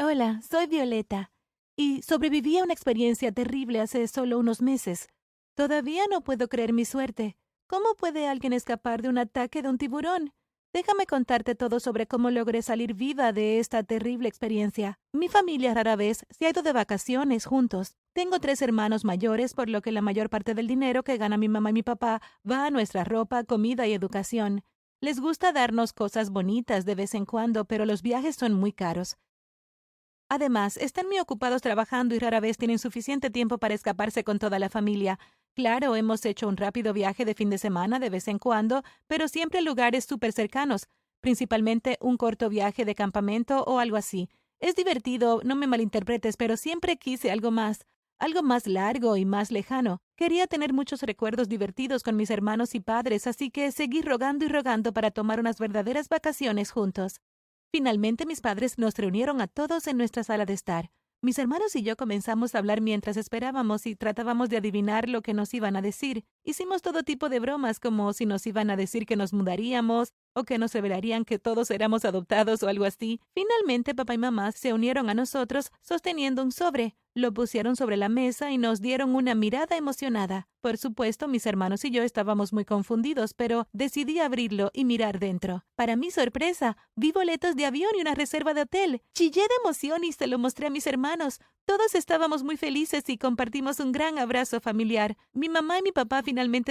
Hola, soy Violeta y sobreviví a una experiencia terrible hace solo unos meses. Todavía no puedo creer mi suerte. ¿Cómo puede alguien escapar de un ataque de un tiburón? Déjame contarte todo sobre cómo logré salir viva de esta terrible experiencia. Mi familia rara vez se ha ido de vacaciones juntos. Tengo tres hermanos mayores, por lo que la mayor parte del dinero que gana mi mamá y mi papá va a nuestra ropa, comida y educación. Les gusta darnos cosas bonitas de vez en cuando, pero los viajes son muy caros. Además, están muy ocupados trabajando y rara vez tienen suficiente tiempo para escaparse con toda la familia. Claro, hemos hecho un rápido viaje de fin de semana de vez en cuando, pero siempre a lugares súper cercanos, principalmente un corto viaje de campamento o algo así. Es divertido, no me malinterpretes, pero siempre quise algo más, algo más largo y más lejano. Quería tener muchos recuerdos divertidos con mis hermanos y padres, así que seguí rogando y rogando para tomar unas verdaderas vacaciones juntos. Finalmente mis padres nos reunieron a todos en nuestra sala de estar. Mis hermanos y yo comenzamos a hablar mientras esperábamos y tratábamos de adivinar lo que nos iban a decir. Hicimos todo tipo de bromas como si nos iban a decir que nos mudaríamos o que nos revelarían que todos éramos adoptados o algo así. Finalmente papá y mamá se unieron a nosotros sosteniendo un sobre, lo pusieron sobre la mesa y nos dieron una mirada emocionada. Por supuesto, mis hermanos y yo estábamos muy confundidos, pero decidí abrirlo y mirar dentro. Para mi sorpresa, vi boletos de avión y una reserva de hotel. Chillé de emoción y se lo mostré a mis hermanos. Todos estábamos muy felices y compartimos un gran abrazo familiar. Mi mamá y mi papá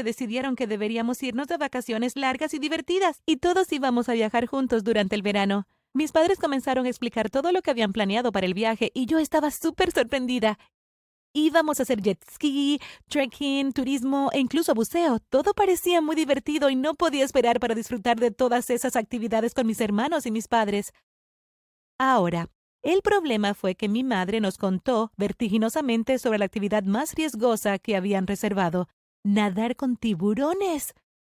decidieron que deberíamos irnos de vacaciones largas y divertidas, y todos íbamos a viajar juntos durante el verano. Mis padres comenzaron a explicar todo lo que habían planeado para el viaje y yo estaba súper sorprendida. Íbamos a hacer jet ski, trekking, turismo e incluso buceo. Todo parecía muy divertido y no podía esperar para disfrutar de todas esas actividades con mis hermanos y mis padres. Ahora, el problema fue que mi madre nos contó vertiginosamente sobre la actividad más riesgosa que habían reservado, nadar con tiburones.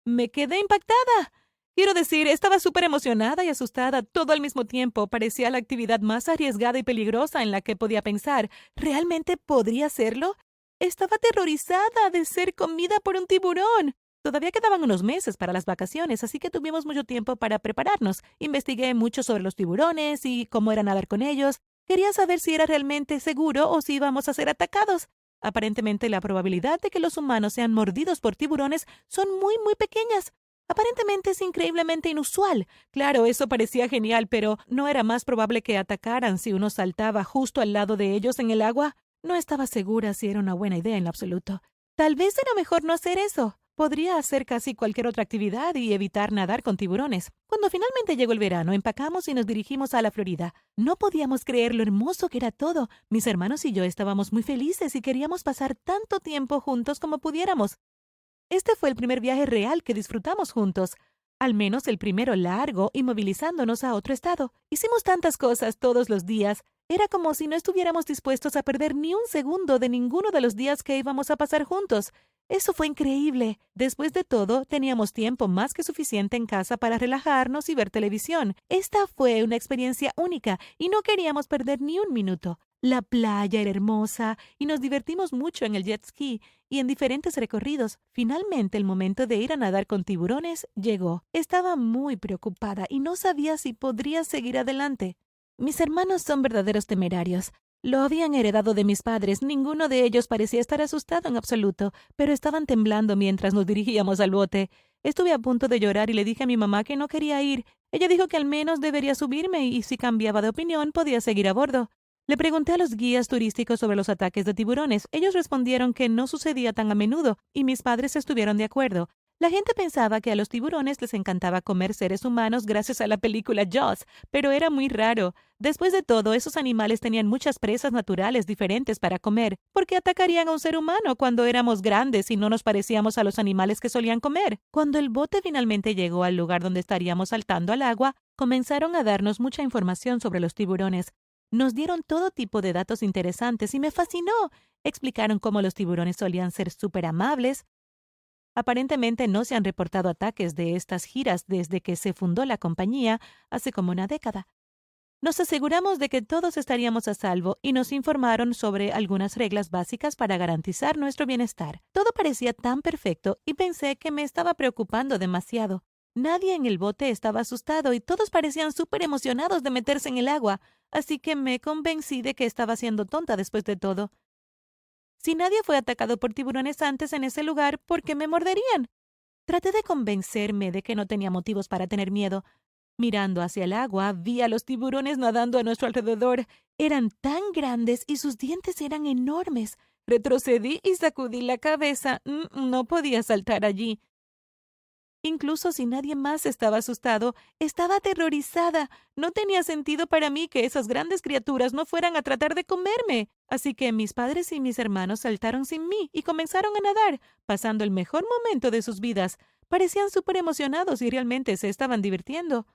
Me quedé impactada. Quiero decir, estaba súper emocionada y asustada todo al mismo tiempo. Parecía la actividad más arriesgada y peligrosa en la que podía pensar. ¿Realmente podría hacerlo? Estaba aterrorizada de ser comida por un tiburón. Todavía quedaban unos meses para las vacaciones, así que tuvimos mucho tiempo para prepararnos. Investigué mucho sobre los tiburones y cómo era nadar con ellos. Quería saber si era realmente seguro o si íbamos a ser atacados. Aparentemente la probabilidad de que los humanos sean mordidos por tiburones son muy, muy pequeñas. Aparentemente es increíblemente inusual. Claro, eso parecía genial, pero ¿no era más probable que atacaran si uno saltaba justo al lado de ellos en el agua? No estaba segura si era una buena idea en absoluto. Tal vez era mejor no hacer eso. Podría hacer casi cualquier otra actividad y evitar nadar con tiburones. Cuando finalmente llegó el verano, empacamos y nos dirigimos a la Florida. No podíamos creer lo hermoso que era todo. Mis hermanos y yo estábamos muy felices y queríamos pasar tanto tiempo juntos como pudiéramos. Este fue el primer viaje real que disfrutamos juntos, al menos el primero largo y movilizándonos a otro estado. Hicimos tantas cosas todos los días. Era como si no estuviéramos dispuestos a perder ni un segundo de ninguno de los días que íbamos a pasar juntos. Eso fue increíble. Después de todo, teníamos tiempo más que suficiente en casa para relajarnos y ver televisión. Esta fue una experiencia única y no queríamos perder ni un minuto. La playa era hermosa y nos divertimos mucho en el jet ski y en diferentes recorridos. Finalmente el momento de ir a nadar con tiburones llegó. Estaba muy preocupada y no sabía si podría seguir adelante. Mis hermanos son verdaderos temerarios. Lo habían heredado de mis padres. Ninguno de ellos parecía estar asustado en absoluto, pero estaban temblando mientras nos dirigíamos al bote. Estuve a punto de llorar y le dije a mi mamá que no quería ir. Ella dijo que al menos debería subirme y si cambiaba de opinión podía seguir a bordo. Le pregunté a los guías turísticos sobre los ataques de tiburones. Ellos respondieron que no sucedía tan a menudo, y mis padres estuvieron de acuerdo. La gente pensaba que a los tiburones les encantaba comer seres humanos gracias a la película Jaws, pero era muy raro. Después de todo, esos animales tenían muchas presas naturales diferentes para comer. ¿Por qué atacarían a un ser humano cuando éramos grandes y no nos parecíamos a los animales que solían comer? Cuando el bote finalmente llegó al lugar donde estaríamos saltando al agua, comenzaron a darnos mucha información sobre los tiburones. Nos dieron todo tipo de datos interesantes y me fascinó. Explicaron cómo los tiburones solían ser súper amables. Aparentemente no se han reportado ataques de estas giras desde que se fundó la compañía hace como una década. Nos aseguramos de que todos estaríamos a salvo y nos informaron sobre algunas reglas básicas para garantizar nuestro bienestar. Todo parecía tan perfecto y pensé que me estaba preocupando demasiado. Nadie en el bote estaba asustado y todos parecían súper emocionados de meterse en el agua, así que me convencí de que estaba siendo tonta después de todo. Si nadie fue atacado por tiburones antes en ese lugar, ¿por qué me morderían? Traté de convencerme de que no tenía motivos para tener miedo. Mirando hacia el agua, vi a los tiburones nadando a nuestro alrededor. Eran tan grandes y sus dientes eran enormes. Retrocedí y sacudí la cabeza. Mm, no podía saltar allí. Incluso si nadie más estaba asustado, estaba aterrorizada. No tenía sentido para mí que esas grandes criaturas no fueran a tratar de comerme. Así que mis padres y mis hermanos saltaron sin mí y comenzaron a nadar, pasando el mejor momento de sus vidas. Parecían súper emocionados y realmente se estaban divirtiendo.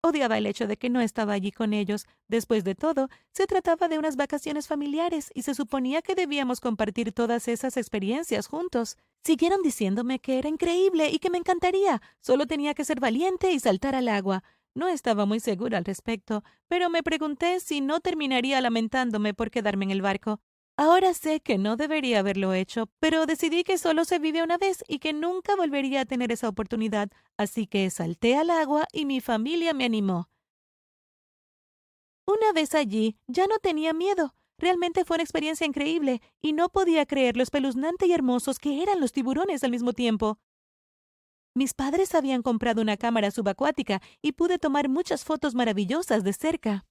Odiaba el hecho de que no estaba allí con ellos. Después de todo, se trataba de unas vacaciones familiares y se suponía que debíamos compartir todas esas experiencias juntos. Siguieron diciéndome que era increíble y que me encantaría. Solo tenía que ser valiente y saltar al agua. No estaba muy segura al respecto, pero me pregunté si no terminaría lamentándome por quedarme en el barco. Ahora sé que no debería haberlo hecho, pero decidí que solo se vive una vez y que nunca volvería a tener esa oportunidad, así que salté al agua y mi familia me animó. Una vez allí, ya no tenía miedo. Realmente fue una experiencia increíble y no podía creer lo espeluznante y hermosos que eran los tiburones al mismo tiempo. Mis padres habían comprado una cámara subacuática y pude tomar muchas fotos maravillosas de cerca.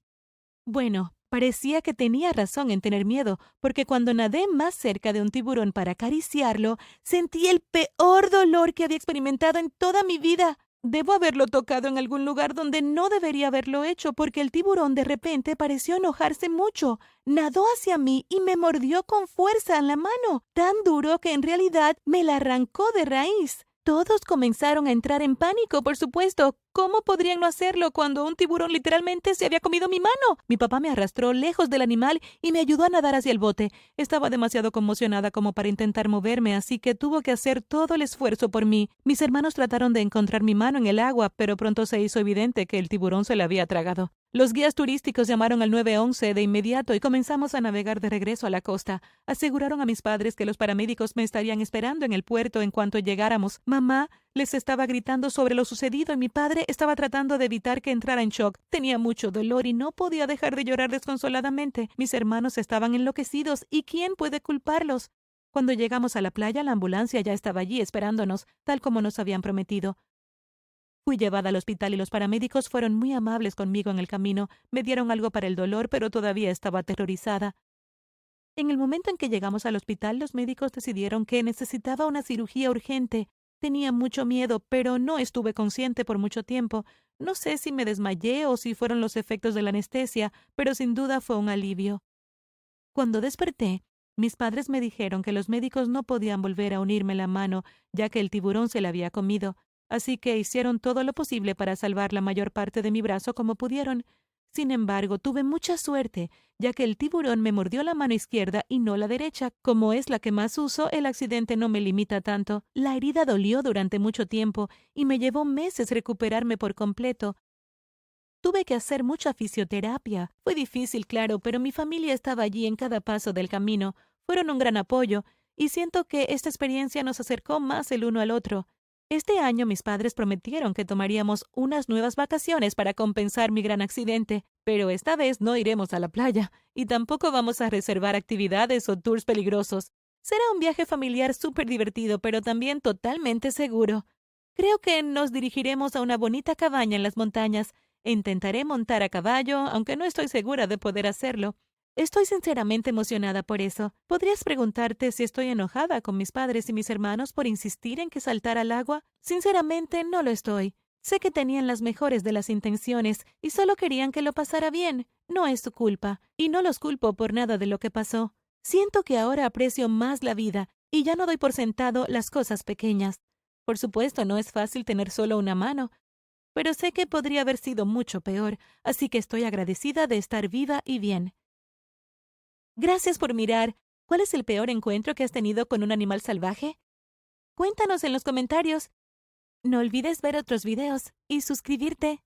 Bueno, Parecía que tenía razón en tener miedo, porque cuando nadé más cerca de un tiburón para acariciarlo, sentí el peor dolor que había experimentado en toda mi vida. Debo haberlo tocado en algún lugar donde no debería haberlo hecho, porque el tiburón de repente pareció enojarse mucho. Nadó hacia mí y me mordió con fuerza en la mano, tan duro que en realidad me la arrancó de raíz. Todos comenzaron a entrar en pánico, por supuesto. ¿Cómo podrían no hacerlo cuando un tiburón literalmente se había comido mi mano? Mi papá me arrastró lejos del animal y me ayudó a nadar hacia el bote. Estaba demasiado conmocionada como para intentar moverme, así que tuvo que hacer todo el esfuerzo por mí. Mis hermanos trataron de encontrar mi mano en el agua, pero pronto se hizo evidente que el tiburón se la había tragado. Los guías turísticos llamaron al 911 de inmediato y comenzamos a navegar de regreso a la costa. Aseguraron a mis padres que los paramédicos me estarían esperando en el puerto en cuanto llegáramos. Mamá les estaba gritando sobre lo sucedido y mi padre estaba tratando de evitar que entrara en shock. Tenía mucho dolor y no podía dejar de llorar desconsoladamente. Mis hermanos estaban enloquecidos y ¿quién puede culparlos? Cuando llegamos a la playa, la ambulancia ya estaba allí esperándonos, tal como nos habían prometido. Fui llevada al hospital y los paramédicos fueron muy amables conmigo en el camino. Me dieron algo para el dolor, pero todavía estaba aterrorizada. En el momento en que llegamos al hospital, los médicos decidieron que necesitaba una cirugía urgente. Tenía mucho miedo, pero no estuve consciente por mucho tiempo. No sé si me desmayé o si fueron los efectos de la anestesia, pero sin duda fue un alivio. Cuando desperté, mis padres me dijeron que los médicos no podían volver a unirme la mano, ya que el tiburón se la había comido, así que hicieron todo lo posible para salvar la mayor parte de mi brazo como pudieron. Sin embargo, tuve mucha suerte, ya que el tiburón me mordió la mano izquierda y no la derecha. Como es la que más uso, el accidente no me limita tanto. La herida dolió durante mucho tiempo y me llevó meses recuperarme por completo. Tuve que hacer mucha fisioterapia. Fue difícil, claro, pero mi familia estaba allí en cada paso del camino. Fueron un gran apoyo, y siento que esta experiencia nos acercó más el uno al otro. Este año mis padres prometieron que tomaríamos unas nuevas vacaciones para compensar mi gran accidente, pero esta vez no iremos a la playa y tampoco vamos a reservar actividades o tours peligrosos. Será un viaje familiar súper divertido, pero también totalmente seguro. Creo que nos dirigiremos a una bonita cabaña en las montañas e intentaré montar a caballo, aunque no estoy segura de poder hacerlo. Estoy sinceramente emocionada por eso. ¿Podrías preguntarte si estoy enojada con mis padres y mis hermanos por insistir en que saltara al agua? Sinceramente, no lo estoy. Sé que tenían las mejores de las intenciones y solo querían que lo pasara bien. No es su culpa, y no los culpo por nada de lo que pasó. Siento que ahora aprecio más la vida y ya no doy por sentado las cosas pequeñas. Por supuesto, no es fácil tener solo una mano, pero sé que podría haber sido mucho peor, así que estoy agradecida de estar viva y bien. Gracias por mirar. ¿Cuál es el peor encuentro que has tenido con un animal salvaje? Cuéntanos en los comentarios. No olvides ver otros videos y suscribirte.